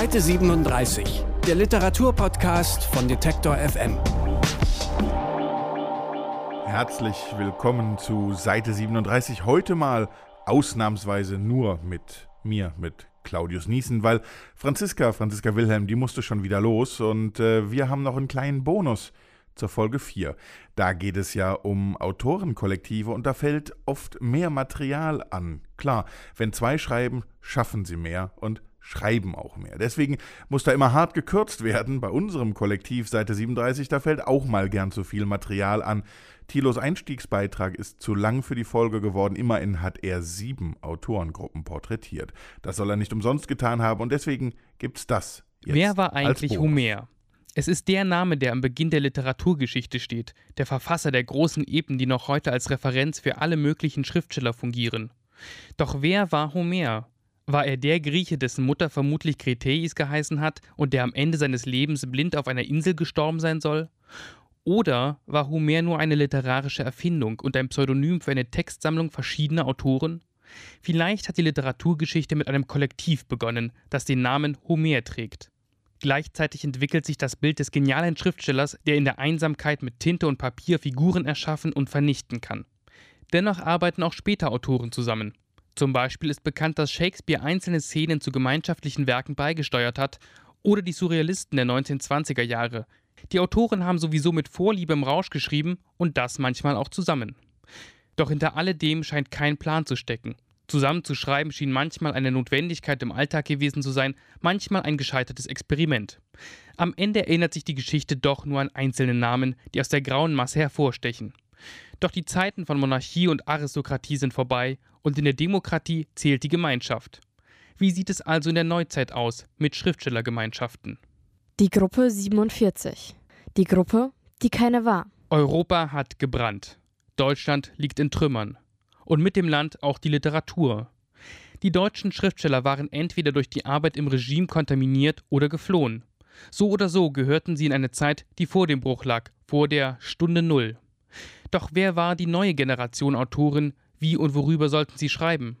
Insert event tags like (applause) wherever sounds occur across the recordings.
Seite 37, der Literaturpodcast von Detektor FM. Herzlich willkommen zu Seite 37. Heute mal ausnahmsweise nur mit mir, mit Claudius Niesen, weil Franziska, Franziska Wilhelm, die musste schon wieder los und äh, wir haben noch einen kleinen Bonus zur Folge 4. Da geht es ja um Autorenkollektive und da fällt oft mehr Material an. Klar, wenn zwei schreiben, schaffen sie mehr und schreiben auch mehr. Deswegen muss da immer hart gekürzt werden. Bei unserem Kollektiv Seite 37, da fällt auch mal gern zu viel Material an. Thilos Einstiegsbeitrag ist zu lang für die Folge geworden. Immerhin hat er sieben Autorengruppen porträtiert. Das soll er nicht umsonst getan haben und deswegen gibt's das. Wer war eigentlich Homer? Es ist der Name, der am Beginn der Literaturgeschichte steht, der Verfasser der großen Epen, die noch heute als Referenz für alle möglichen Schriftsteller fungieren. Doch wer war Homer? War er der Grieche, dessen Mutter vermutlich Kretheis geheißen hat und der am Ende seines Lebens blind auf einer Insel gestorben sein soll? Oder war Homer nur eine literarische Erfindung und ein Pseudonym für eine Textsammlung verschiedener Autoren? Vielleicht hat die Literaturgeschichte mit einem Kollektiv begonnen, das den Namen Homer trägt. Gleichzeitig entwickelt sich das Bild des genialen Schriftstellers, der in der Einsamkeit mit Tinte und Papier Figuren erschaffen und vernichten kann. Dennoch arbeiten auch später Autoren zusammen. Zum Beispiel ist bekannt, dass Shakespeare einzelne Szenen zu gemeinschaftlichen Werken beigesteuert hat oder die Surrealisten der 1920er Jahre. Die Autoren haben sowieso mit Vorliebe im Rausch geschrieben und das manchmal auch zusammen. Doch hinter alledem scheint kein Plan zu stecken. Zusammen zu schreiben schien manchmal eine Notwendigkeit im Alltag gewesen zu sein, manchmal ein gescheitertes Experiment. Am Ende erinnert sich die Geschichte doch nur an einzelne Namen, die aus der grauen Masse hervorstechen. Doch die Zeiten von Monarchie und Aristokratie sind vorbei und in der Demokratie zählt die Gemeinschaft. Wie sieht es also in der Neuzeit aus mit Schriftstellergemeinschaften? Die Gruppe 47. Die Gruppe, die keine war. Europa hat gebrannt. Deutschland liegt in Trümmern. Und mit dem Land auch die Literatur. Die deutschen Schriftsteller waren entweder durch die Arbeit im Regime kontaminiert oder geflohen. So oder so gehörten sie in eine Zeit, die vor dem Bruch lag, vor der Stunde Null. Doch wer war die neue Generation Autoren? Wie und worüber sollten sie schreiben?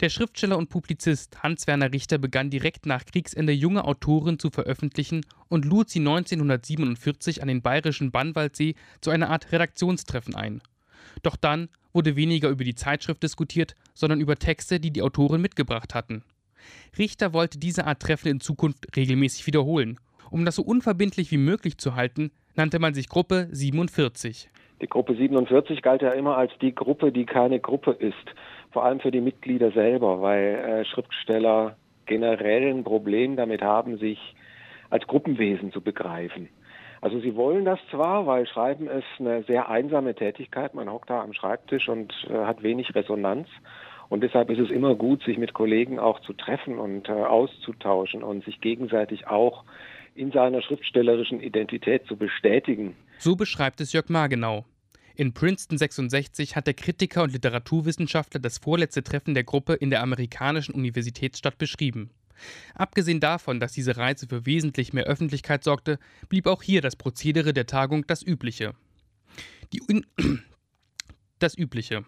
Der Schriftsteller und Publizist Hans-Werner Richter begann direkt nach Kriegsende junge Autoren zu veröffentlichen und lud sie 1947 an den bayerischen Bannwaldsee zu einer Art Redaktionstreffen ein. Doch dann wurde weniger über die Zeitschrift diskutiert, sondern über Texte, die die Autoren mitgebracht hatten. Richter wollte diese Art Treffen in Zukunft regelmäßig wiederholen. Um das so unverbindlich wie möglich zu halten, nannte man sich Gruppe 47. Die Gruppe 47 galt ja immer als die Gruppe, die keine Gruppe ist. Vor allem für die Mitglieder selber, weil äh, Schriftsteller generell ein Problem damit haben, sich als Gruppenwesen zu begreifen. Also sie wollen das zwar, weil Schreiben ist eine sehr einsame Tätigkeit. Man hockt da am Schreibtisch und äh, hat wenig Resonanz. Und deshalb ist es immer gut, sich mit Kollegen auch zu treffen und äh, auszutauschen und sich gegenseitig auch in seiner schriftstellerischen Identität zu bestätigen. So beschreibt es Jörg Margenau. In Princeton 66 hat der Kritiker und Literaturwissenschaftler das vorletzte Treffen der Gruppe in der amerikanischen Universitätsstadt beschrieben. Abgesehen davon, dass diese Reise für wesentlich mehr Öffentlichkeit sorgte, blieb auch hier das Prozedere der Tagung das übliche. (clears throat) das übliche.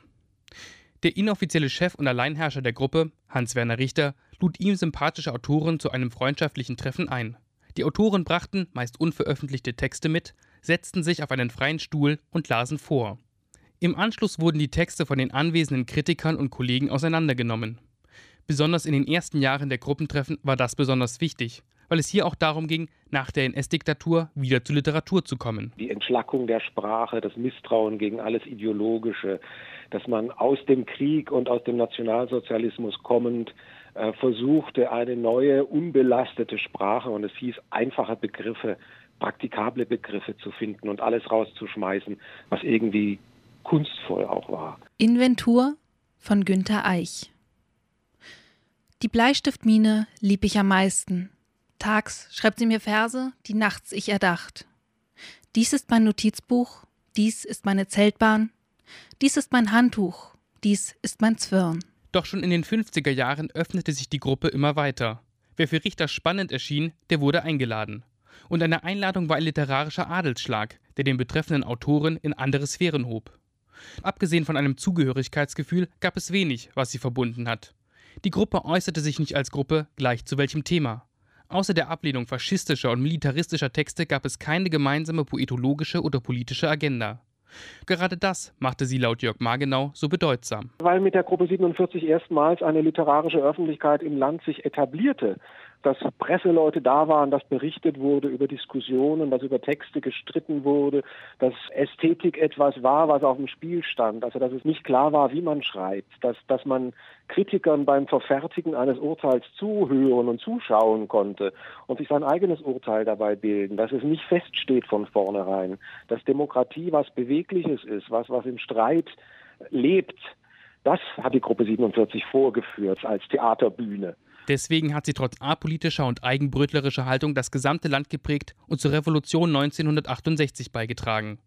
Der inoffizielle Chef und Alleinherrscher der Gruppe, Hans-Werner Richter, lud ihm sympathische Autoren zu einem freundschaftlichen Treffen ein. Die Autoren brachten meist unveröffentlichte Texte mit, setzten sich auf einen freien Stuhl und lasen vor. Im Anschluss wurden die Texte von den anwesenden Kritikern und Kollegen auseinandergenommen. Besonders in den ersten Jahren der Gruppentreffen war das besonders wichtig, weil es hier auch darum ging, nach der NS-Diktatur wieder zur Literatur zu kommen. Die Entschlackung der Sprache, das Misstrauen gegen alles Ideologische, dass man aus dem Krieg und aus dem Nationalsozialismus kommend äh, versuchte, eine neue, unbelastete Sprache, und es hieß einfache Begriffe, praktikable Begriffe zu finden und alles rauszuschmeißen, was irgendwie kunstvoll auch war. Inventur von Günter Eich. Die Bleistiftmine lieb ich am meisten. Tags schreibt sie mir Verse, die nachts ich erdacht. Dies ist mein Notizbuch, dies ist meine Zeltbahn, dies ist mein Handtuch, dies ist mein Zwirn. Doch schon in den 50er Jahren öffnete sich die Gruppe immer weiter. Wer für Richter spannend erschien, der wurde eingeladen. Und eine Einladung war ein literarischer Adelsschlag, der den betreffenden Autoren in andere Sphären hob. Abgesehen von einem Zugehörigkeitsgefühl gab es wenig, was sie verbunden hat. Die Gruppe äußerte sich nicht als Gruppe gleich zu welchem Thema. Außer der Ablehnung faschistischer und militaristischer Texte gab es keine gemeinsame poetologische oder politische Agenda. Gerade das machte sie laut Jörg Margenau so bedeutsam. Weil mit der Gruppe 47 erstmals eine literarische Öffentlichkeit im Land sich etablierte dass Presseleute da waren, dass berichtet wurde über Diskussionen, dass über Texte gestritten wurde, dass Ästhetik etwas war, was auf dem Spiel stand. Also dass es nicht klar war, wie man schreibt, dass, dass man Kritikern beim Verfertigen eines Urteils zuhören und zuschauen konnte und sich sein eigenes Urteil dabei bilden, dass es nicht feststeht von vornherein, dass Demokratie was Bewegliches ist, was, was im Streit lebt. Das hat die Gruppe 47 vorgeführt als Theaterbühne. Deswegen hat sie trotz apolitischer und eigenbrötlerischer Haltung das gesamte Land geprägt und zur Revolution 1968 beigetragen.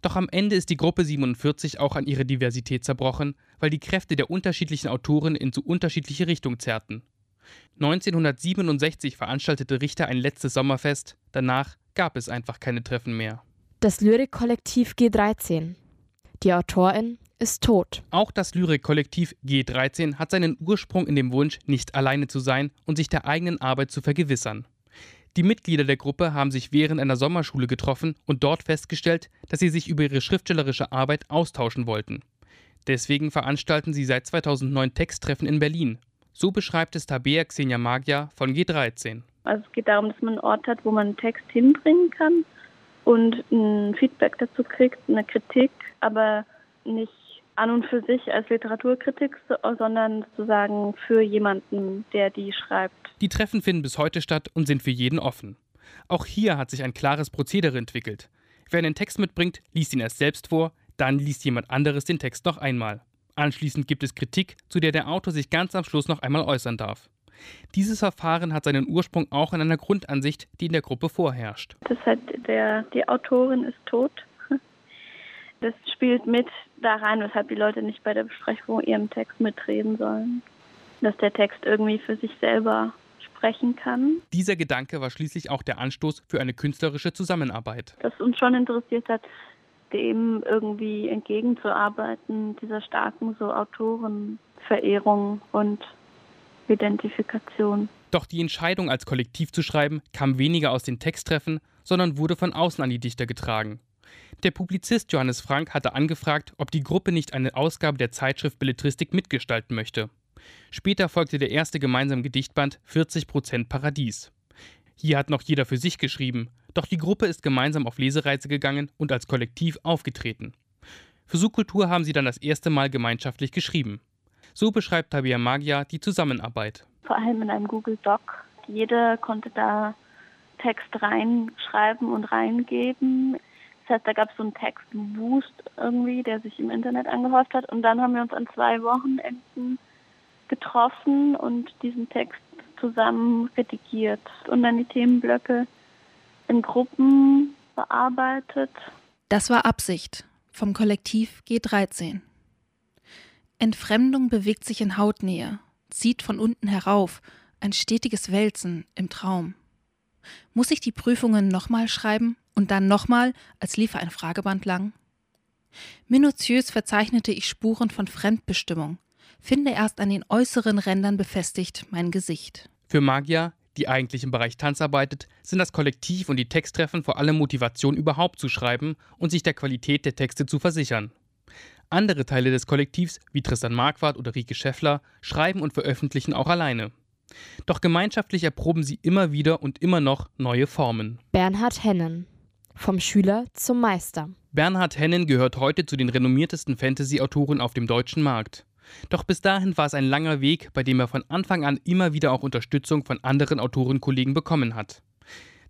Doch am Ende ist die Gruppe 47 auch an ihre Diversität zerbrochen, weil die Kräfte der unterschiedlichen Autoren in so unterschiedliche Richtungen zerrten. 1967 veranstaltete Richter ein letztes Sommerfest, danach gab es einfach keine Treffen mehr. Das Lyrikkollektiv G13. Die Autorin ist tot. Auch das Lyrikkollektiv G13 hat seinen Ursprung in dem Wunsch, nicht alleine zu sein und sich der eigenen Arbeit zu vergewissern. Die Mitglieder der Gruppe haben sich während einer Sommerschule getroffen und dort festgestellt, dass sie sich über ihre schriftstellerische Arbeit austauschen wollten. Deswegen veranstalten sie seit 2009 Texttreffen in Berlin. So beschreibt es Tabea Xenia Magia von G13. Also es geht darum, dass man einen Ort hat, wo man einen Text hinbringen kann und ein Feedback dazu kriegt, eine Kritik, aber nicht an und für sich als Literaturkritik, sondern sozusagen für jemanden, der die schreibt. Die Treffen finden bis heute statt und sind für jeden offen. Auch hier hat sich ein klares Prozedere entwickelt. Wer einen Text mitbringt, liest ihn erst selbst vor, dann liest jemand anderes den Text noch einmal. Anschließend gibt es Kritik, zu der der Autor sich ganz am Schluss noch einmal äußern darf. Dieses Verfahren hat seinen Ursprung auch in einer Grundansicht, die in der Gruppe vorherrscht. Das heißt, der, die Autorin ist tot das spielt mit da rein, weshalb die Leute nicht bei der Besprechung ihrem Text mitreden sollen. Dass der Text irgendwie für sich selber sprechen kann. Dieser Gedanke war schließlich auch der Anstoß für eine künstlerische Zusammenarbeit. Das uns schon interessiert hat, dem irgendwie entgegenzuarbeiten, dieser starken so Autorenverehrung und Identifikation. Doch die Entscheidung, als Kollektiv zu schreiben, kam weniger aus den Texttreffen, sondern wurde von außen an die Dichter getragen. Der Publizist Johannes Frank hatte angefragt, ob die Gruppe nicht eine Ausgabe der Zeitschrift Belletristik mitgestalten möchte. Später folgte der erste gemeinsame Gedichtband 40% Paradies. Hier hat noch jeder für sich geschrieben, doch die Gruppe ist gemeinsam auf Lesereise gegangen und als Kollektiv aufgetreten. Für Subkultur haben sie dann das erste Mal gemeinschaftlich geschrieben. So beschreibt Tabia Magia die Zusammenarbeit. Vor allem in einem Google Doc. Jeder konnte da Text reinschreiben und reingeben. Heißt, da gab es so einen Textboost irgendwie, der sich im Internet angehäuft hat. Und dann haben wir uns an zwei Wochenenden getroffen und diesen Text zusammen redigiert und dann die Themenblöcke in Gruppen bearbeitet. Das war Absicht vom Kollektiv G13. Entfremdung bewegt sich in Hautnähe, zieht von unten herauf, ein stetiges Wälzen im Traum. Muss ich die Prüfungen nochmal schreiben? Und dann nochmal, als liefe ein Frageband lang. Minutiös verzeichnete ich Spuren von Fremdbestimmung, finde erst an den äußeren Rändern befestigt mein Gesicht. Für Magia, die eigentlich im Bereich Tanz arbeitet, sind das Kollektiv und die Texttreffen vor allem Motivation überhaupt zu schreiben und sich der Qualität der Texte zu versichern. Andere Teile des Kollektivs, wie Tristan Marquardt oder Rike Scheffler, schreiben und veröffentlichen auch alleine. Doch gemeinschaftlich erproben sie immer wieder und immer noch neue Formen. Bernhard Hennen vom Schüler zum Meister. Bernhard Hennen gehört heute zu den renommiertesten Fantasy-Autoren auf dem deutschen Markt. Doch bis dahin war es ein langer Weg, bei dem er von Anfang an immer wieder auch Unterstützung von anderen Autorenkollegen bekommen hat.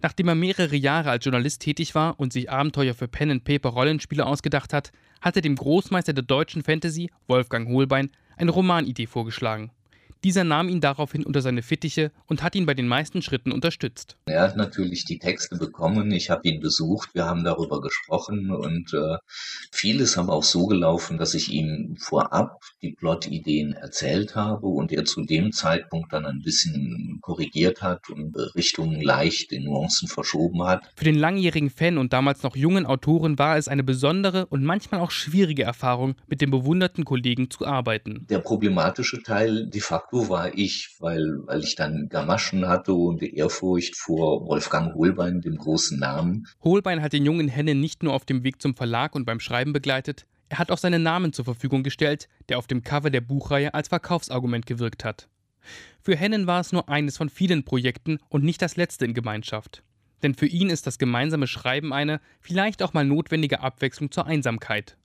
Nachdem er mehrere Jahre als Journalist tätig war und sich Abenteuer für Pen and Paper Rollenspiele ausgedacht hat, hat er dem Großmeister der deutschen Fantasy, Wolfgang Hohlbein, eine Romanidee vorgeschlagen. Dieser nahm ihn daraufhin unter seine Fittiche und hat ihn bei den meisten Schritten unterstützt. Er hat natürlich die Texte bekommen, ich habe ihn besucht, wir haben darüber gesprochen und äh, vieles haben auch so gelaufen, dass ich ihm vorab die Plot-Ideen erzählt habe und er zu dem Zeitpunkt dann ein bisschen korrigiert hat und Richtungen leicht in Nuancen verschoben hat. Für den langjährigen Fan und damals noch jungen Autoren war es eine besondere und manchmal auch schwierige Erfahrung, mit dem bewunderten Kollegen zu arbeiten. Der problematische Teil de facto facto war ich, weil, weil ich dann Gamaschen hatte und Ehrfurcht vor Wolfgang Holbein, dem großen Namen. Holbein hat den jungen Hennen nicht nur auf dem Weg zum Verlag und beim Schreiben begleitet, er hat auch seinen Namen zur Verfügung gestellt, der auf dem Cover der Buchreihe als Verkaufsargument gewirkt hat. Für Hennen war es nur eines von vielen Projekten und nicht das letzte in Gemeinschaft. Denn für ihn ist das gemeinsame Schreiben eine, vielleicht auch mal notwendige Abwechslung zur Einsamkeit.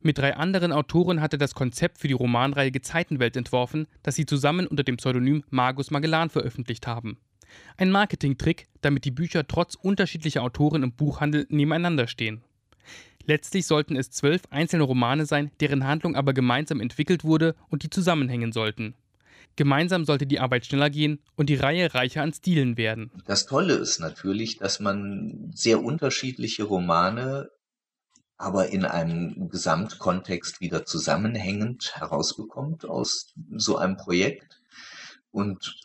Mit drei anderen Autoren hat er das Konzept für die Romanreihe Gezeitenwelt entworfen, das sie zusammen unter dem Pseudonym Magus Magellan veröffentlicht haben. Ein Marketingtrick, damit die Bücher trotz unterschiedlicher Autoren im Buchhandel nebeneinander stehen. Letztlich sollten es zwölf einzelne Romane sein, deren Handlung aber gemeinsam entwickelt wurde und die zusammenhängen sollten. Gemeinsam sollte die Arbeit schneller gehen und die Reihe reicher an Stilen werden. Das Tolle ist natürlich, dass man sehr unterschiedliche Romane aber in einem Gesamtkontext wieder zusammenhängend herausbekommt aus so einem Projekt und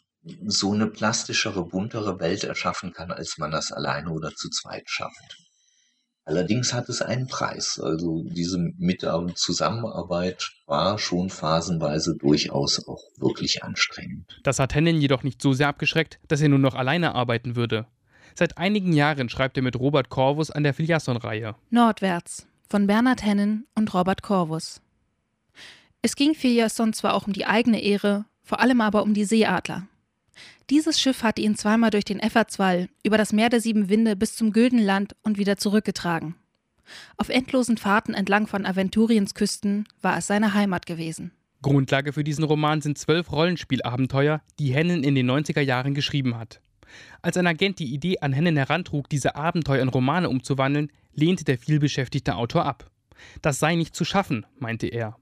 so eine plastischere, buntere Welt erschaffen kann, als man das alleine oder zu zweit schafft. Allerdings hat es einen Preis. Also diese Mit- und Zusammenarbeit war schon phasenweise durchaus auch wirklich anstrengend. Das hat Hennen jedoch nicht so sehr abgeschreckt, dass er nur noch alleine arbeiten würde. Seit einigen Jahren schreibt er mit Robert Corvus an der Filiasson-Reihe. Nordwärts von Bernhard Hennen und Robert Corvus. Es ging Filiasson zwar auch um die eigene Ehre, vor allem aber um die Seeadler. Dieses Schiff hatte ihn zweimal durch den Effertswall, über das Meer der sieben Winde bis zum Güldenland und wieder zurückgetragen. Auf endlosen Fahrten entlang von Aventuriens Küsten war es seine Heimat gewesen. Grundlage für diesen Roman sind zwölf Rollenspielabenteuer, die Hennen in den 90er Jahren geschrieben hat. Als ein Agent die Idee an Hennen herantrug, diese Abenteuer in Romane umzuwandeln, lehnte der vielbeschäftigte Autor ab. Das sei nicht zu schaffen, meinte er.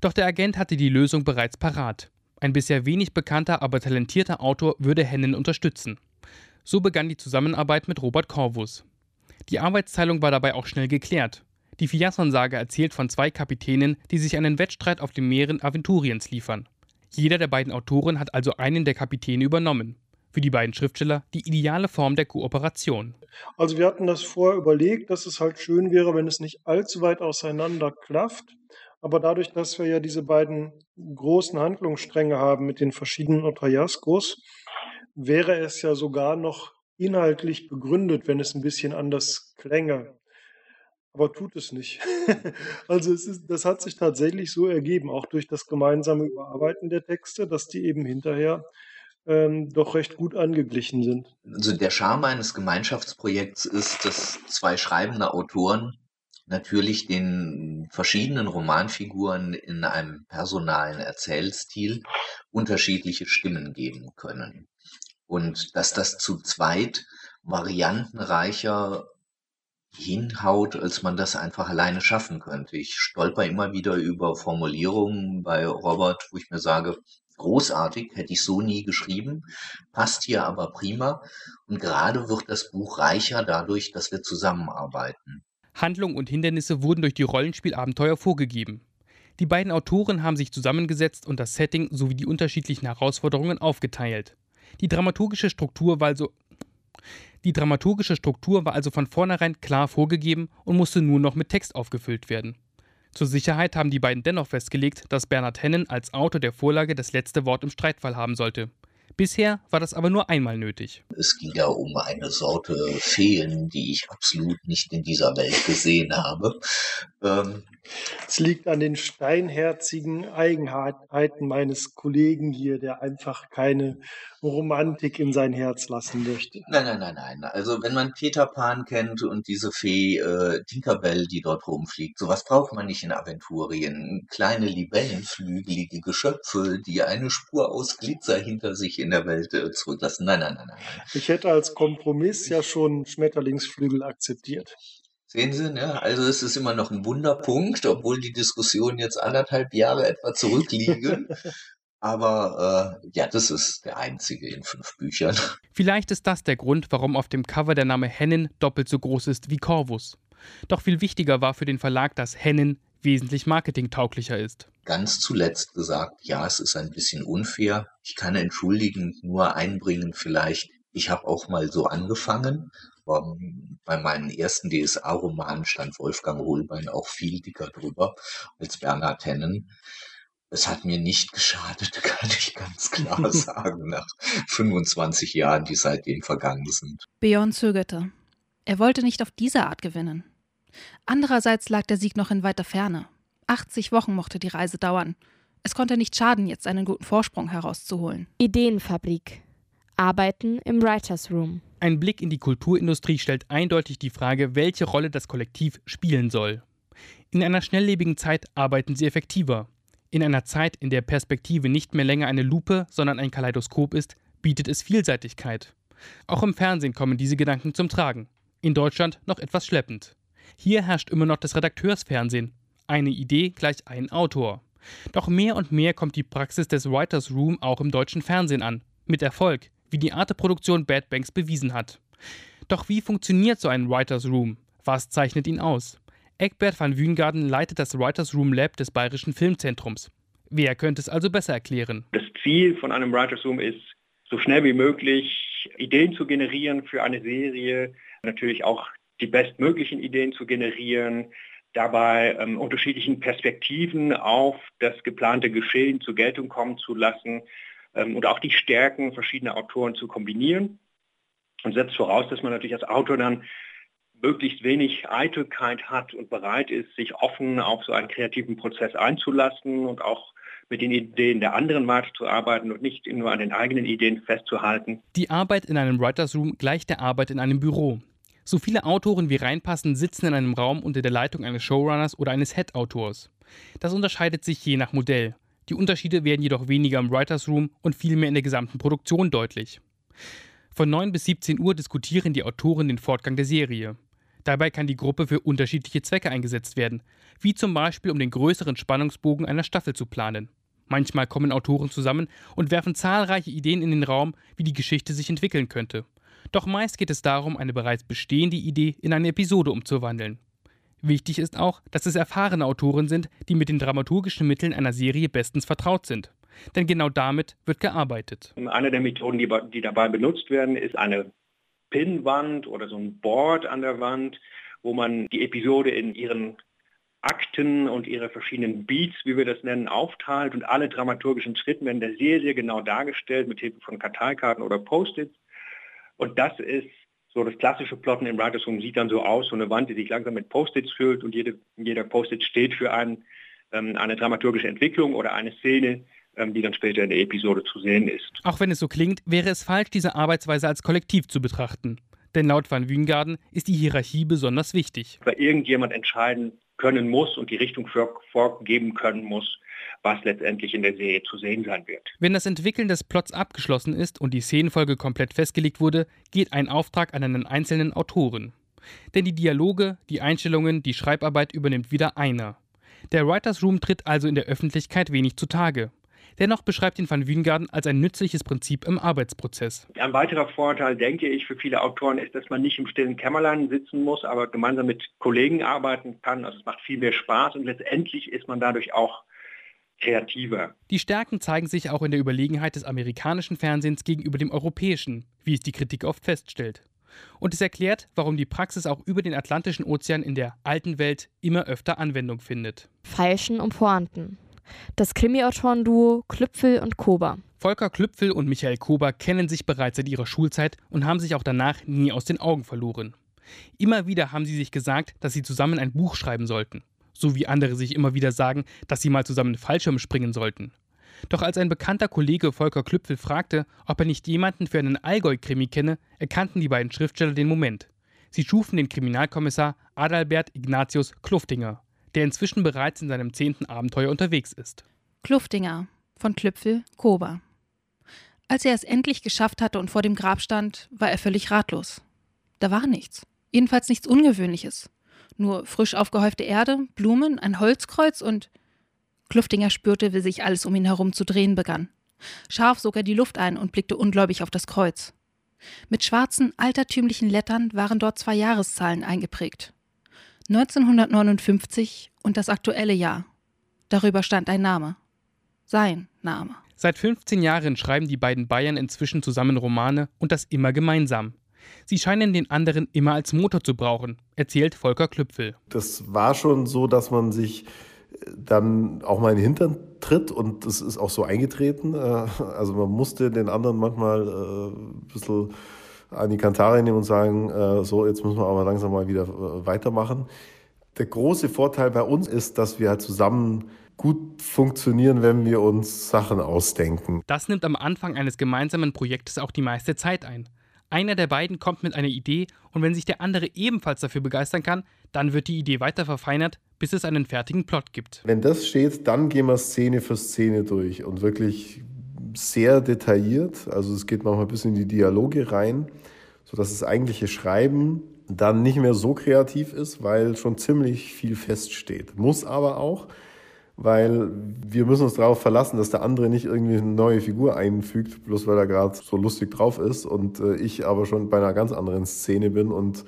Doch der Agent hatte die Lösung bereits parat. Ein bisher wenig bekannter, aber talentierter Autor würde Hennen unterstützen. So begann die Zusammenarbeit mit Robert Corvus. Die Arbeitsteilung war dabei auch schnell geklärt. Die Fiasson-Sage erzählt von zwei Kapitänen, die sich einen Wettstreit auf den Meeren Aventuriens liefern. Jeder der beiden Autoren hat also einen der Kapitäne übernommen. Für die beiden Schriftsteller die ideale Form der Kooperation. Also wir hatten das vorher überlegt, dass es halt schön wäre, wenn es nicht allzu weit auseinander klafft. Aber dadurch, dass wir ja diese beiden großen Handlungsstränge haben mit den verschiedenen Otrajaskos, wäre es ja sogar noch inhaltlich begründet, wenn es ein bisschen anders klänge. Aber tut es nicht. (laughs) also es ist, das hat sich tatsächlich so ergeben, auch durch das gemeinsame Überarbeiten der Texte, dass die eben hinterher ähm, doch recht gut angeglichen sind. Also der Charme eines Gemeinschaftsprojekts ist, dass zwei schreibende Autoren natürlich den verschiedenen Romanfiguren in einem personalen Erzählstil unterschiedliche Stimmen geben können. Und dass das zu zweit variantenreicher hinhaut, als man das einfach alleine schaffen könnte. Ich stolper immer wieder über Formulierungen bei Robert, wo ich mir sage, großartig, hätte ich so nie geschrieben, passt hier aber prima. Und gerade wird das Buch reicher dadurch, dass wir zusammenarbeiten. Handlung und Hindernisse wurden durch die Rollenspielabenteuer vorgegeben. Die beiden Autoren haben sich zusammengesetzt und das Setting sowie die unterschiedlichen Herausforderungen aufgeteilt. Die dramaturgische Struktur war also die dramaturgische Struktur war also von vornherein klar vorgegeben und musste nur noch mit Text aufgefüllt werden. Zur Sicherheit haben die beiden dennoch festgelegt, dass Bernhard Hennen als Autor der Vorlage das letzte Wort im Streitfall haben sollte. Bisher war das aber nur einmal nötig. Es ging ja um eine Sorte Feen, die ich absolut nicht in dieser Welt gesehen habe. Ähm, es liegt an den steinherzigen Eigenheiten meines Kollegen hier, der einfach keine Romantik in sein Herz lassen möchte. Nein, nein, nein, nein. Also wenn man Peter Pan kennt und diese Fee äh, Tinkerbell, die dort rumfliegt, sowas braucht man nicht in Aventurien. Kleine libellenflügelige Geschöpfe, die eine Spur aus Glitzer hinter sich in der Welt äh, zurücklassen. Nein, nein, nein, nein. Ich hätte als Kompromiss ja schon Schmetterlingsflügel akzeptiert. Sehen Sie, ne? also es ist immer noch ein Wunderpunkt, obwohl die Diskussion jetzt anderthalb Jahre etwa zurückliegen. (laughs) Aber äh, ja, das ist der einzige in fünf Büchern. (laughs) Vielleicht ist das der Grund, warum auf dem Cover der Name Hennen doppelt so groß ist wie Corvus. Doch viel wichtiger war für den Verlag, dass Hennen wesentlich marketingtauglicher ist. Ganz zuletzt gesagt, ja, es ist ein bisschen unfair. Ich kann entschuldigend nur einbringen, vielleicht, ich habe auch mal so angefangen bei meinen ersten DSA-Romanen stand Wolfgang Holbein auch viel dicker drüber als Bernhard Hennen. Es hat mir nicht geschadet, (laughs) kann ich ganz klar (laughs) sagen, nach 25 Jahren, die seitdem vergangen sind. Björn zögerte. Er wollte nicht auf diese Art gewinnen. Andererseits lag der Sieg noch in weiter Ferne. 80 Wochen mochte die Reise dauern. Es konnte nicht schaden, jetzt einen guten Vorsprung herauszuholen. Ideenfabrik. Arbeiten im Writers Room. Ein Blick in die Kulturindustrie stellt eindeutig die Frage, welche Rolle das Kollektiv spielen soll. In einer schnelllebigen Zeit arbeiten sie effektiver. In einer Zeit, in der Perspektive nicht mehr länger eine Lupe, sondern ein Kaleidoskop ist, bietet es Vielseitigkeit. Auch im Fernsehen kommen diese Gedanken zum Tragen. In Deutschland noch etwas schleppend. Hier herrscht immer noch das Redakteursfernsehen. Eine Idee gleich ein Autor. Doch mehr und mehr kommt die Praxis des Writers Room auch im deutschen Fernsehen an. Mit Erfolg, wie die Arte-Produktion Bad Banks bewiesen hat. Doch wie funktioniert so ein Writers Room? Was zeichnet ihn aus? Eckbert van Wühngarten leitet das Writers Room Lab des Bayerischen Filmzentrums. Wer könnte es also besser erklären? Das Ziel von einem Writers Room ist, so schnell wie möglich Ideen zu generieren für eine Serie, natürlich auch die bestmöglichen Ideen zu generieren, dabei ähm, unterschiedlichen Perspektiven auf das geplante Geschehen zur Geltung kommen zu lassen ähm, und auch die Stärken verschiedener Autoren zu kombinieren und setzt voraus, dass man natürlich als Autor dann möglichst wenig Eitelkeit hat und bereit ist, sich offen auf so einen kreativen Prozess einzulassen und auch mit den Ideen der anderen weiterzuarbeiten und nicht nur an den eigenen Ideen festzuhalten. Die Arbeit in einem Writers Room gleicht der Arbeit in einem Büro. So viele Autoren wie reinpassen sitzen in einem Raum unter der Leitung eines Showrunners oder eines Head-Autors. Das unterscheidet sich je nach Modell. Die Unterschiede werden jedoch weniger im Writers Room und vielmehr in der gesamten Produktion deutlich. Von 9 bis 17 Uhr diskutieren die Autoren den Fortgang der Serie. Dabei kann die Gruppe für unterschiedliche Zwecke eingesetzt werden, wie zum Beispiel um den größeren Spannungsbogen einer Staffel zu planen. Manchmal kommen Autoren zusammen und werfen zahlreiche Ideen in den Raum, wie die Geschichte sich entwickeln könnte. Doch meist geht es darum, eine bereits bestehende Idee in eine Episode umzuwandeln. Wichtig ist auch, dass es erfahrene Autoren sind, die mit den dramaturgischen Mitteln einer Serie bestens vertraut sind. Denn genau damit wird gearbeitet. Eine der Methoden, die, die dabei benutzt werden, ist eine Pinnwand oder so ein Board an der Wand, wo man die Episode in ihren Akten und ihre verschiedenen Beats, wie wir das nennen, aufteilt und alle dramaturgischen Schritte werden da sehr, sehr genau dargestellt mit Hilfe von Karteikarten oder Post-its. Und das ist so das klassische Plotten im Writers Room sieht dann so aus, so eine Wand, die sich langsam mit Post-its füllt und jede, jeder Post-it steht für ein, ähm, eine dramaturgische Entwicklung oder eine Szene, die dann später in der Episode zu sehen ist. Auch wenn es so klingt, wäre es falsch, diese Arbeitsweise als Kollektiv zu betrachten. Denn laut Van Wüngarden ist die Hierarchie besonders wichtig. Weil irgendjemand entscheiden können muss und die Richtung vorgeben können muss, was letztendlich in der Serie zu sehen sein wird. Wenn das Entwickeln des Plots abgeschlossen ist und die Szenenfolge komplett festgelegt wurde, geht ein Auftrag an einen einzelnen Autoren. Denn die Dialoge, die Einstellungen, die Schreibarbeit übernimmt wieder einer. Der Writers Room tritt also in der Öffentlichkeit wenig zutage. Dennoch beschreibt ihn Van Wiegengarten als ein nützliches Prinzip im Arbeitsprozess. Ein weiterer Vorteil, denke ich, für viele Autoren ist, dass man nicht im stillen Kämmerlein sitzen muss, aber gemeinsam mit Kollegen arbeiten kann. Also es macht viel mehr Spaß und letztendlich ist man dadurch auch kreativer. Die Stärken zeigen sich auch in der Überlegenheit des amerikanischen Fernsehens gegenüber dem europäischen, wie es die Kritik oft feststellt. Und es erklärt, warum die Praxis auch über den Atlantischen Ozean in der alten Welt immer öfter Anwendung findet. Feilschen und Pointen. Das Krimi-Autoren-Duo Klüpfel und Kober. Volker Klüpfel und Michael Kober kennen sich bereits seit ihrer Schulzeit und haben sich auch danach nie aus den Augen verloren. Immer wieder haben sie sich gesagt, dass sie zusammen ein Buch schreiben sollten so wie andere sich immer wieder sagen, dass sie mal zusammen Fallschirm springen sollten. Doch als ein bekannter Kollege Volker Klüpfel fragte, ob er nicht jemanden für einen Allgäu-Krimi kenne, erkannten die beiden Schriftsteller den Moment. Sie schufen den Kriminalkommissar Adalbert Ignatius Kluftinger, der inzwischen bereits in seinem zehnten Abenteuer unterwegs ist. Kluftinger von Klüpfel Kober. Als er es endlich geschafft hatte und vor dem Grab stand, war er völlig ratlos. Da war nichts. Jedenfalls nichts Ungewöhnliches. Nur frisch aufgehäufte Erde, Blumen, ein Holzkreuz und Kluftinger spürte, wie sich alles um ihn herum zu drehen begann. Scharf sog er die Luft ein und blickte ungläubig auf das Kreuz. Mit schwarzen, altertümlichen Lettern waren dort zwei Jahreszahlen eingeprägt. 1959 und das aktuelle Jahr. Darüber stand ein Name. Sein Name. Seit 15 Jahren schreiben die beiden Bayern inzwischen zusammen Romane und das immer gemeinsam. Sie scheinen den anderen immer als Motor zu brauchen, erzählt Volker Klüpfel. Das war schon so, dass man sich dann auch mal in den Hintern tritt und das ist auch so eingetreten. Äh, also man musste den anderen manchmal äh, ein bisschen an die Kantare nehmen und sagen, äh, so, jetzt müssen wir aber langsam mal wieder weitermachen. Der große Vorteil bei uns ist, dass wir halt zusammen gut funktionieren, wenn wir uns Sachen ausdenken. Das nimmt am Anfang eines gemeinsamen Projektes auch die meiste Zeit ein. Einer der beiden kommt mit einer Idee und wenn sich der andere ebenfalls dafür begeistern kann, dann wird die Idee weiter verfeinert, bis es einen fertigen Plot gibt. Wenn das steht, dann gehen wir Szene für Szene durch und wirklich sehr detailliert. Also es geht manchmal bis in die Dialoge rein, sodass das eigentliche Schreiben dann nicht mehr so kreativ ist, weil schon ziemlich viel feststeht. Muss aber auch, weil wir müssen uns darauf verlassen, dass der andere nicht irgendwie eine neue Figur einfügt, bloß weil er gerade so lustig drauf ist und äh, ich aber schon bei einer ganz anderen Szene bin und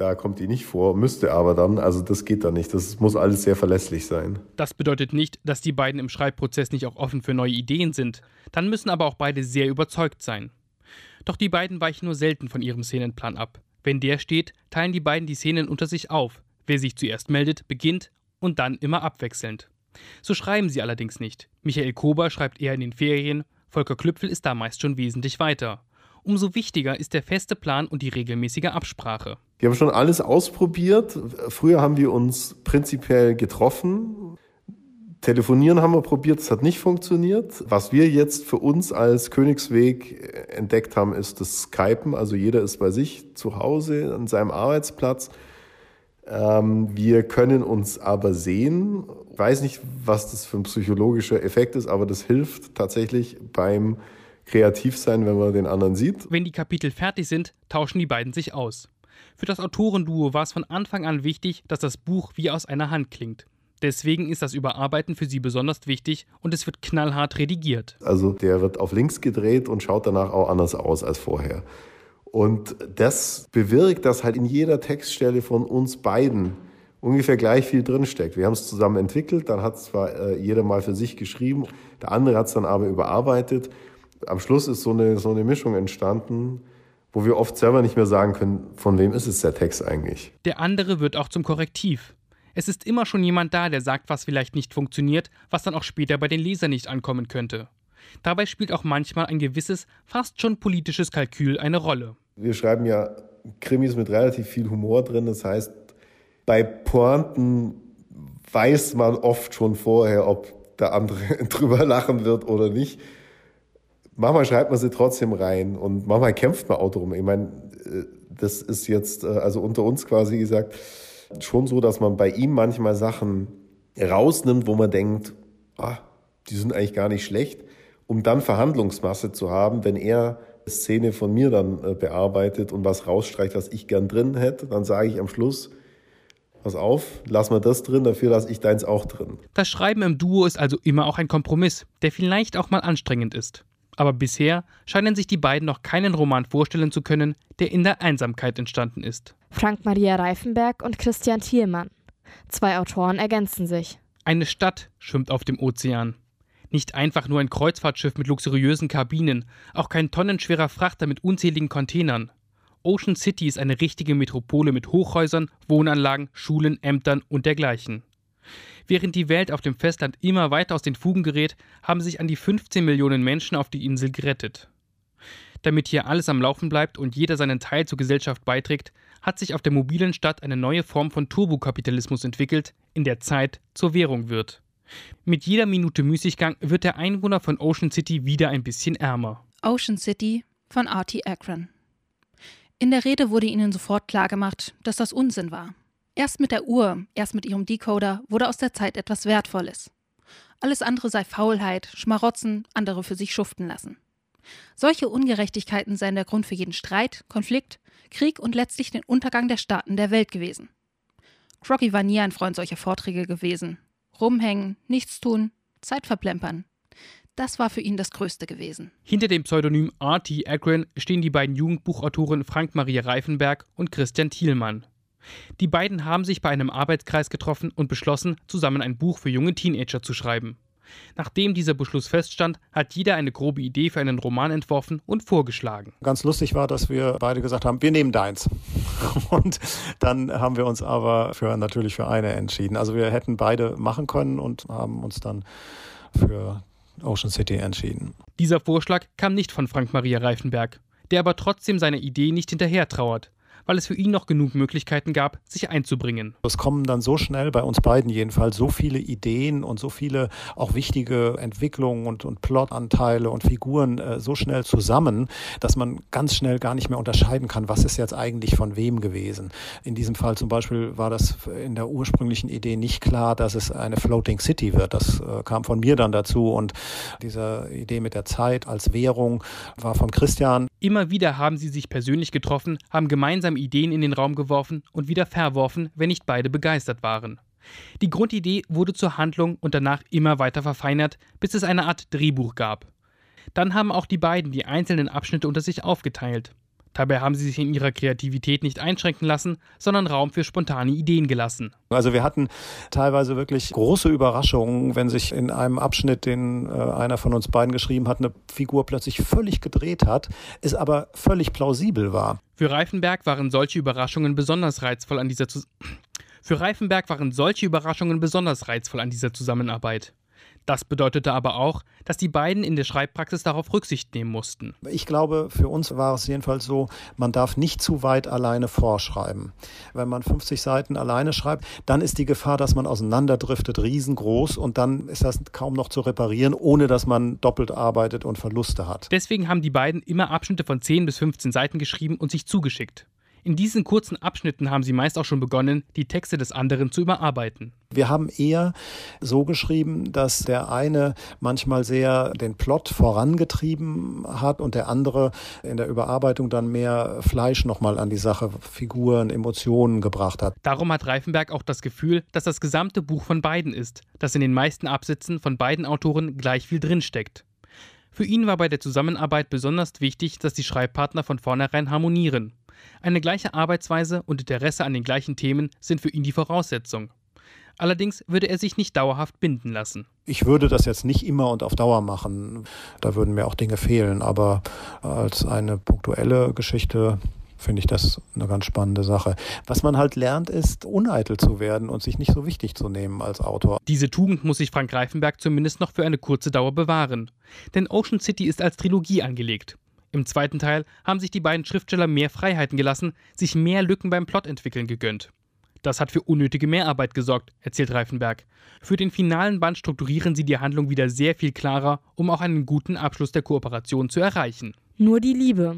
da kommt die nicht vor, müsste aber dann, also das geht da nicht. Das muss alles sehr verlässlich sein. Das bedeutet nicht, dass die beiden im Schreibprozess nicht auch offen für neue Ideen sind. Dann müssen aber auch beide sehr überzeugt sein. Doch die beiden weichen nur selten von ihrem Szenenplan ab. Wenn der steht, teilen die beiden die Szenen unter sich auf. Wer sich zuerst meldet, beginnt und dann immer abwechselnd. So schreiben sie allerdings nicht. Michael Kober schreibt eher in den Ferien, Volker Klüpfel ist da meist schon wesentlich weiter. Umso wichtiger ist der feste Plan und die regelmäßige Absprache. Wir haben schon alles ausprobiert. Früher haben wir uns prinzipiell getroffen. Telefonieren haben wir probiert, es hat nicht funktioniert. Was wir jetzt für uns als Königsweg entdeckt haben, ist das Skypen. Also jeder ist bei sich zu Hause an seinem Arbeitsplatz. Ähm, wir können uns aber sehen. Ich weiß nicht, was das für ein psychologischer Effekt ist, aber das hilft tatsächlich beim kreativ sein, wenn man den anderen sieht. Wenn die Kapitel fertig sind, tauschen die beiden sich aus. Für das Autorenduo war es von Anfang an wichtig, dass das Buch wie aus einer Hand klingt. Deswegen ist das Überarbeiten für sie besonders wichtig und es wird knallhart redigiert. Also der wird auf links gedreht und schaut danach auch anders aus als vorher. Und das bewirkt, dass halt in jeder Textstelle von uns beiden ungefähr gleich viel drinsteckt. Wir haben es zusammen entwickelt, dann hat zwar äh, jeder mal für sich geschrieben, der andere hat es dann aber überarbeitet am Schluss ist so eine, so eine Mischung entstanden, wo wir oft selber nicht mehr sagen können, von wem ist es der Text eigentlich. Der andere wird auch zum Korrektiv. Es ist immer schon jemand da, der sagt, was vielleicht nicht funktioniert, was dann auch später bei den Lesern nicht ankommen könnte. Dabei spielt auch manchmal ein gewisses, fast schon politisches Kalkül eine Rolle. Wir schreiben ja Krimis mit relativ viel Humor drin. Das heißt, bei Pointen weiß man oft schon vorher, ob der andere (laughs) drüber lachen wird oder nicht manchmal schreibt man sie trotzdem rein und manchmal kämpft man auch drum. Ich meine, äh, das ist jetzt, äh, also unter uns quasi gesagt, schon so, dass man bei ihm manchmal Sachen rausnimmt, wo man denkt, ah, die sind eigentlich gar nicht schlecht, um dann Verhandlungsmasse zu haben, wenn er eine Szene von mir dann äh, bearbeitet und was rausstreicht, was ich gern drin hätte, dann sage ich am Schluss, pass auf, lass mal das drin, dafür lasse ich deins auch drin. Das Schreiben im Duo ist also immer auch ein Kompromiss, der vielleicht auch mal anstrengend ist. Aber bisher scheinen sich die beiden noch keinen Roman vorstellen zu können, der in der Einsamkeit entstanden ist. Frank Maria Reifenberg und Christian Thielmann. Zwei Autoren ergänzen sich. Eine Stadt schwimmt auf dem Ozean. Nicht einfach nur ein Kreuzfahrtschiff mit luxuriösen Kabinen, auch kein tonnenschwerer Frachter mit unzähligen Containern. Ocean City ist eine richtige Metropole mit Hochhäusern, Wohnanlagen, Schulen, Ämtern und dergleichen. Während die Welt auf dem Festland immer weiter aus den Fugen gerät, haben sich an die 15 Millionen Menschen auf die Insel gerettet. Damit hier alles am Laufen bleibt und jeder seinen Teil zur Gesellschaft beiträgt, hat sich auf der mobilen Stadt eine neue Form von Turbokapitalismus entwickelt, in der Zeit zur Währung wird. Mit jeder Minute Müßiggang wird der Einwohner von Ocean City wieder ein bisschen ärmer. Ocean City von Artie Akron. In der Rede wurde ihnen sofort klargemacht, dass das Unsinn war. Erst mit der Uhr, erst mit ihrem Decoder wurde aus der Zeit etwas Wertvolles. Alles andere sei Faulheit, Schmarotzen, andere für sich schuften lassen. Solche Ungerechtigkeiten seien der Grund für jeden Streit, Konflikt, Krieg und letztlich den Untergang der Staaten der Welt gewesen. Crocky war nie ein Freund solcher Vorträge gewesen. Rumhängen, nichts tun, Zeit verplempern. Das war für ihn das Größte gewesen. Hinter dem Pseudonym R.T. Akron stehen die beiden Jugendbuchautoren Frank Maria Reifenberg und Christian Thielmann. Die beiden haben sich bei einem Arbeitskreis getroffen und beschlossen, zusammen ein Buch für junge Teenager zu schreiben. Nachdem dieser Beschluss feststand, hat jeder eine grobe Idee für einen Roman entworfen und vorgeschlagen. Ganz lustig war, dass wir beide gesagt haben, wir nehmen deins. (laughs) Und dann haben wir uns aber für, natürlich für eine entschieden. Also wir hätten beide machen können und haben uns dann für Ocean City entschieden. Dieser Vorschlag kam nicht von Frank Maria Reifenberg, der aber trotzdem seiner Idee nicht hinterher trauert weil es für ihn noch genug Möglichkeiten gab, sich einzubringen. Es kommen dann so schnell, bei uns beiden jedenfalls, so viele Ideen und so viele auch wichtige Entwicklungen und, und Plotanteile und Figuren äh, so schnell zusammen, dass man ganz schnell gar nicht mehr unterscheiden kann, was ist jetzt eigentlich von wem gewesen. In diesem Fall zum Beispiel war das in der ursprünglichen Idee nicht klar, dass es eine Floating City wird. Das äh, kam von mir dann dazu und diese Idee mit der Zeit als Währung war von Christian. Immer wieder haben sie sich persönlich getroffen, haben gemeinsam Ideen in den Raum geworfen und wieder verworfen, wenn nicht beide begeistert waren. Die Grundidee wurde zur Handlung und danach immer weiter verfeinert, bis es eine Art Drehbuch gab. Dann haben auch die beiden die einzelnen Abschnitte unter sich aufgeteilt. Dabei haben sie sich in ihrer Kreativität nicht einschränken lassen, sondern Raum für spontane Ideen gelassen. Also wir hatten teilweise wirklich große Überraschungen, wenn sich in einem Abschnitt, den äh, einer von uns beiden geschrieben hat, eine Figur plötzlich völlig gedreht hat, es aber völlig plausibel war. Für Reifenberg waren solche Überraschungen besonders reizvoll an dieser (clears throat) Für Reifenberg waren solche Überraschungen besonders reizvoll an dieser Zusammenarbeit. Das bedeutete aber auch, dass die beiden in der Schreibpraxis darauf Rücksicht nehmen mussten. Ich glaube, für uns war es jedenfalls so, man darf nicht zu weit alleine vorschreiben. Wenn man 50 Seiten alleine schreibt, dann ist die Gefahr, dass man auseinanderdriftet, riesengroß und dann ist das kaum noch zu reparieren, ohne dass man doppelt arbeitet und Verluste hat. Deswegen haben die beiden immer Abschnitte von 10 bis 15 Seiten geschrieben und sich zugeschickt. In diesen kurzen Abschnitten haben sie meist auch schon begonnen, die Texte des anderen zu überarbeiten. Wir haben eher so geschrieben, dass der eine manchmal sehr den Plot vorangetrieben hat und der andere in der Überarbeitung dann mehr Fleisch nochmal an die Sache, Figuren, Emotionen gebracht hat. Darum hat Reifenberg auch das Gefühl, dass das gesamte Buch von beiden ist, dass in den meisten Absätzen von beiden Autoren gleich viel drinsteckt. Für ihn war bei der Zusammenarbeit besonders wichtig, dass die Schreibpartner von vornherein harmonieren. Eine gleiche Arbeitsweise und Interesse an den gleichen Themen sind für ihn die Voraussetzung. Allerdings würde er sich nicht dauerhaft binden lassen. Ich würde das jetzt nicht immer und auf Dauer machen. Da würden mir auch Dinge fehlen. Aber als eine punktuelle Geschichte finde ich das eine ganz spannende Sache. Was man halt lernt, ist uneitel zu werden und sich nicht so wichtig zu nehmen als Autor. Diese Tugend muss sich Frank Reifenberg zumindest noch für eine kurze Dauer bewahren. Denn Ocean City ist als Trilogie angelegt. Im zweiten Teil haben sich die beiden Schriftsteller mehr Freiheiten gelassen, sich mehr Lücken beim Plot entwickeln gegönnt. Das hat für unnötige Mehrarbeit gesorgt, erzählt Reifenberg. Für den finalen Band strukturieren sie die Handlung wieder sehr viel klarer, um auch einen guten Abschluss der Kooperation zu erreichen. Nur die Liebe.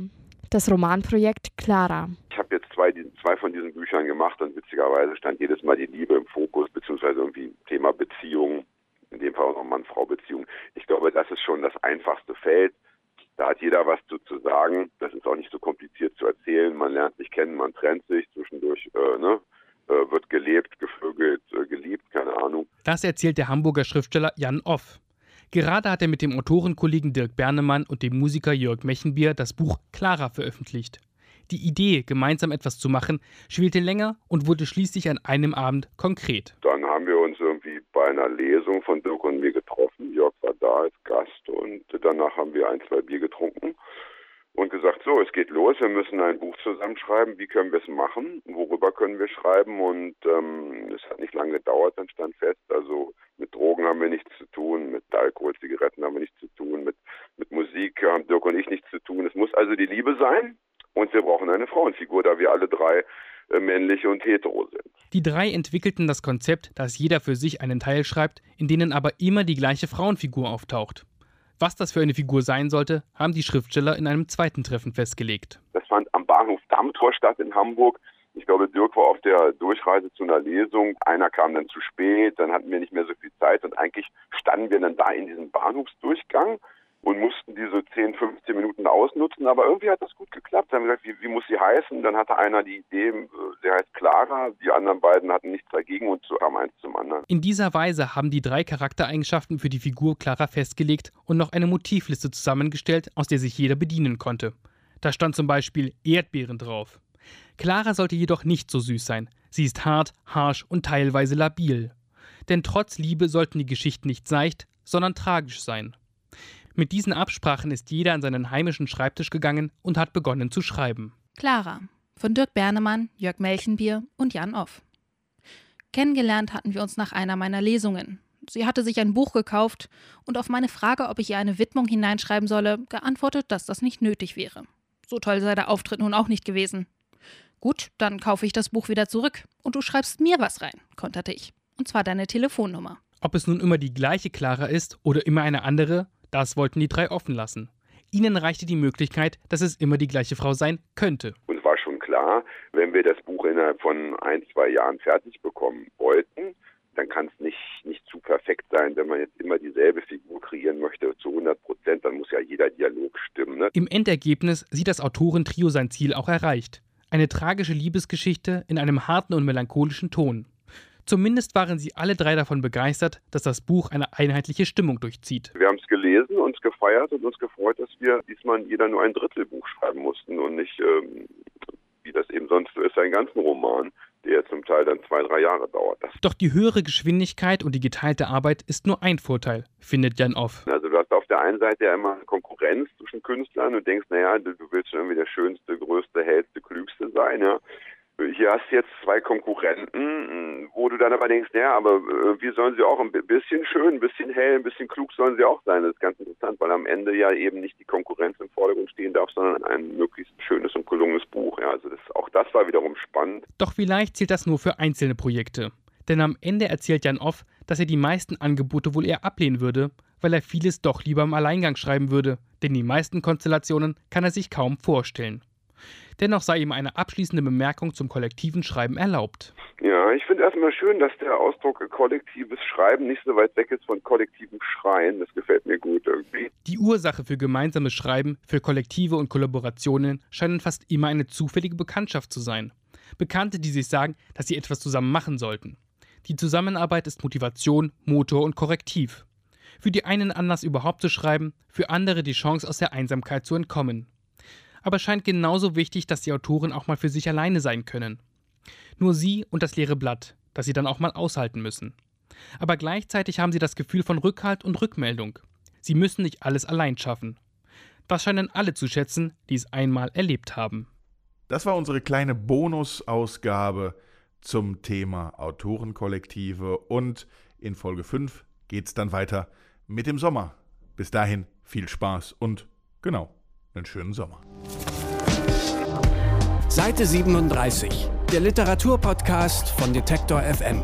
Das Romanprojekt Clara. Ich habe jetzt zwei, zwei von diesen Büchern gemacht und witzigerweise stand jedes Mal die Liebe im Fokus, beziehungsweise irgendwie Thema Beziehung, in dem Fall auch noch Mann-Frau-Beziehung. Ich glaube, das ist schon das einfachste Feld. Da hat jeder was zu, zu sagen. Das ist auch nicht so kompliziert zu erzählen. Man lernt sich kennen, man trennt sich zwischendurch, äh, ne? äh, wird gelebt, gevögelt, äh, geliebt, keine Ahnung. Das erzählt der Hamburger Schriftsteller Jan Off. Gerade hat er mit dem Autorenkollegen Dirk Bernemann und dem Musiker Jörg Mechenbier das Buch Clara veröffentlicht. Die Idee, gemeinsam etwas zu machen, schwelte länger und wurde schließlich an einem Abend konkret. Dann haben bei einer Lesung von Dirk und mir getroffen. Jörg war da als Gast und danach haben wir ein, zwei Bier getrunken und gesagt, so, es geht los, wir müssen ein Buch zusammenschreiben, wie können wir es machen, worüber können wir schreiben und ähm, es hat nicht lange gedauert, dann stand fest, also mit Drogen haben wir nichts zu tun, mit Alkohol, Zigaretten haben wir nichts zu tun, mit, mit Musik haben Dirk und ich nichts zu tun. Es muss also die Liebe sein und wir brauchen eine Frauenfigur, da wir alle drei männlich und hetero sind. Die drei entwickelten das Konzept, dass jeder für sich einen Teil schreibt, in denen aber immer die gleiche Frauenfigur auftaucht. Was das für eine Figur sein sollte, haben die Schriftsteller in einem zweiten Treffen festgelegt. Das fand am Bahnhof Dammtor statt in Hamburg. Ich glaube, Dirk war auf der Durchreise zu einer Lesung. Einer kam dann zu spät, dann hatten wir nicht mehr so viel Zeit und eigentlich standen wir dann da in diesem Bahnhofsdurchgang und mussten diese 10, 15 Minuten ausnutzen. Aber irgendwie hat das gut geklappt. Dann haben gesagt, wie, wie muss sie heißen? Dann hatte einer die Idee, äh, sie heißt Clara. Die anderen beiden hatten nichts dagegen und so kam eins zum anderen. In dieser Weise haben die drei Charaktereigenschaften für die Figur Clara festgelegt und noch eine Motivliste zusammengestellt, aus der sich jeder bedienen konnte. Da stand zum Beispiel Erdbeeren drauf. Clara sollte jedoch nicht so süß sein. Sie ist hart, harsch und teilweise labil. Denn trotz Liebe sollten die Geschichten nicht seicht, sondern tragisch sein. Mit diesen Absprachen ist jeder an seinen heimischen Schreibtisch gegangen und hat begonnen zu schreiben. Clara von Dirk Bernemann, Jörg Melchenbier und Jan Off. Kennengelernt hatten wir uns nach einer meiner Lesungen. Sie hatte sich ein Buch gekauft und auf meine Frage, ob ich ihr eine Widmung hineinschreiben solle, geantwortet, dass das nicht nötig wäre. So toll sei der Auftritt nun auch nicht gewesen. Gut, dann kaufe ich das Buch wieder zurück und du schreibst mir was rein, konterte ich. Und zwar deine Telefonnummer. Ob es nun immer die gleiche Clara ist oder immer eine andere, das wollten die drei offen lassen. Ihnen reichte die Möglichkeit, dass es immer die gleiche Frau sein könnte. Uns war schon klar, wenn wir das Buch innerhalb von ein, zwei Jahren fertig bekommen wollten, dann kann es nicht, nicht zu perfekt sein, wenn man jetzt immer dieselbe Figur kreieren möchte zu 100 Prozent, dann muss ja jeder Dialog stimmen. Ne? Im Endergebnis sieht das Autorentrio sein Ziel auch erreicht. Eine tragische Liebesgeschichte in einem harten und melancholischen Ton. Zumindest waren sie alle drei davon begeistert, dass das Buch eine einheitliche Stimmung durchzieht. Wir haben es gelesen, uns gefeiert und uns gefreut, dass wir diesmal jeder nur ein Drittelbuch schreiben mussten und nicht, ähm, wie das eben sonst so ist, einen ganzen Roman der zum Teil dann zwei, drei Jahre dauert. Doch die höhere Geschwindigkeit und die geteilte Arbeit ist nur ein Vorteil, findet Jan Off. Also du hast auf der einen Seite ja immer Konkurrenz zwischen Künstlern und denkst, naja, du, du willst schon irgendwie der Schönste, Größte, Hellste, Klügste sein, ja. Hier hast du jetzt zwei Konkurrenten, wo du dann aber denkst, naja, aber äh, wie sollen sie auch ein bisschen schön, ein bisschen hell, ein bisschen klug sollen sie auch sein. Das ist ganz interessant, weil am Ende ja eben nicht die Konkurrenz im Vordergrund stehen darf, sondern ein möglichst schönes und gelungenes Buch. Ja, also das, auch das war wiederum spannend. Doch vielleicht zählt das nur für einzelne Projekte. Denn am Ende erzählt Jan Off, dass er die meisten Angebote wohl eher ablehnen würde, weil er vieles doch lieber im Alleingang schreiben würde, denn die meisten Konstellationen kann er sich kaum vorstellen. Dennoch sei ihm eine abschließende Bemerkung zum kollektiven Schreiben erlaubt. Ja, ich finde erstmal schön, dass der Ausdruck kollektives Schreiben nicht so weit weg ist von kollektivem Schreien. Das gefällt mir gut irgendwie. Die Ursache für gemeinsames Schreiben, für Kollektive und Kollaborationen scheinen fast immer eine zufällige Bekanntschaft zu sein. Bekannte, die sich sagen, dass sie etwas zusammen machen sollten. Die Zusammenarbeit ist Motivation, Motor und Korrektiv. Für die einen Anlass überhaupt zu schreiben, für andere die Chance aus der Einsamkeit zu entkommen aber es scheint genauso wichtig, dass die Autoren auch mal für sich alleine sein können. Nur sie und das leere Blatt, das sie dann auch mal aushalten müssen. Aber gleichzeitig haben sie das Gefühl von Rückhalt und Rückmeldung. Sie müssen nicht alles allein schaffen. Das scheinen alle zu schätzen, die es einmal erlebt haben. Das war unsere kleine Bonusausgabe zum Thema Autorenkollektive und in Folge 5 geht es dann weiter mit dem Sommer. Bis dahin viel Spaß und genau, einen schönen Sommer. Seite 37, der Literaturpodcast von Detektor FM.